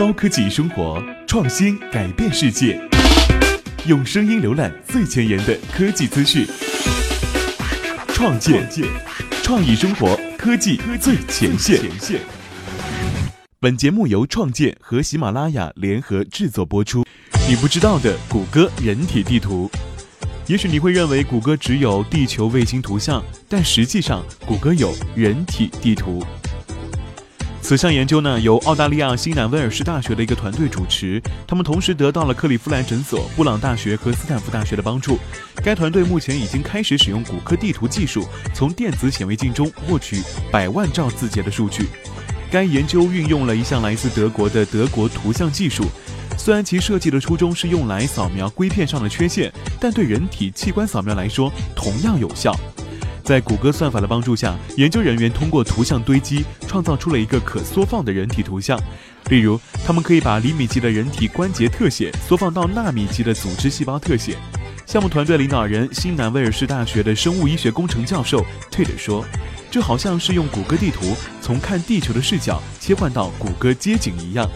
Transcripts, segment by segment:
高科技生活，创新改变世界。用声音浏览最前沿的科技资讯，创建创意生活科技最前线。本节目由创建和喜马拉雅联合制作播出。你不知道的谷歌人体地图，也许你会认为谷歌只有地球卫星图像，但实际上谷歌有人体地图。此项研究呢，由澳大利亚新南威尔士大学的一个团队主持，他们同时得到了克利夫兰诊所、布朗大学和斯坦福大学的帮助。该团队目前已经开始使用谷歌地图技术，从电子显微镜中获取百万兆字节的数据。该研究运用了一项来自德国的德国图像技术，虽然其设计的初衷是用来扫描硅片上的缺陷，但对人体器官扫描来说同样有效。在谷歌算法的帮助下，研究人员通过图像堆积创造出了一个可缩放的人体图像。例如，他们可以把厘米级的人体关节特写缩放到纳米级的组织细胞特写。项目团队领导人、新南威尔士大学的生物医学工程教授 Ted 说：“这好像是用谷歌地图从看地球的视角切换到谷歌街景一样。”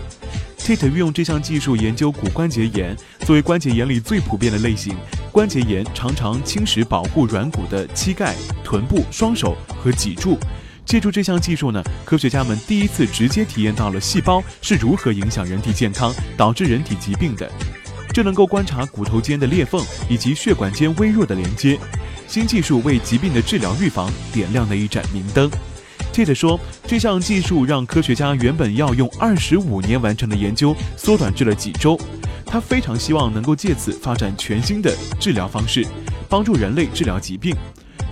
Tate 运用这项技术研究骨关节炎，作为关节炎里最普遍的类型，关节炎常常侵蚀保护软骨的膝盖、臀部、双手和脊柱。借助这项技术呢，科学家们第一次直接体验到了细胞是如何影响人体健康、导致人体疾病的。这能够观察骨头间的裂缝以及血管间微弱的连接。新技术为疾病的治疗预防点亮了一盏明灯。Tate 说，这项技术让科学家原本要用二十五年完成的研究缩短至了几周。他非常希望能够借此发展全新的治疗方式，帮助人类治疗疾病。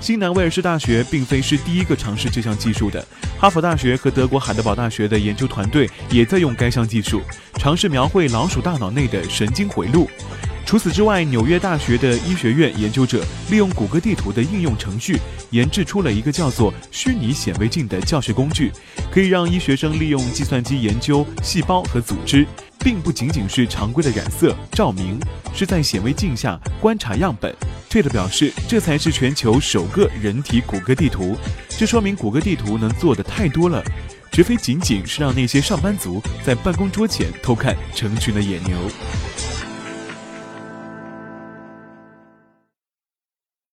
新南威尔士大学并非是第一个尝试这项技术的，哈佛大学和德国海德堡大学的研究团队也在用该项技术，尝试描绘老鼠大脑内的神经回路。除此之外，纽约大学的医学院研究者利用谷歌地图的应用程序，研制出了一个叫做虚拟显微镜的教学工具，可以让医学生利用计算机研究细胞和组织，并不仅仅是常规的染色、照明，是在显微镜下观察样本。Tate 表示，这才是全球首个人体谷歌地图，这说明谷歌地图能做的太多了，绝非仅仅是让那些上班族在办公桌前偷看成群的野牛。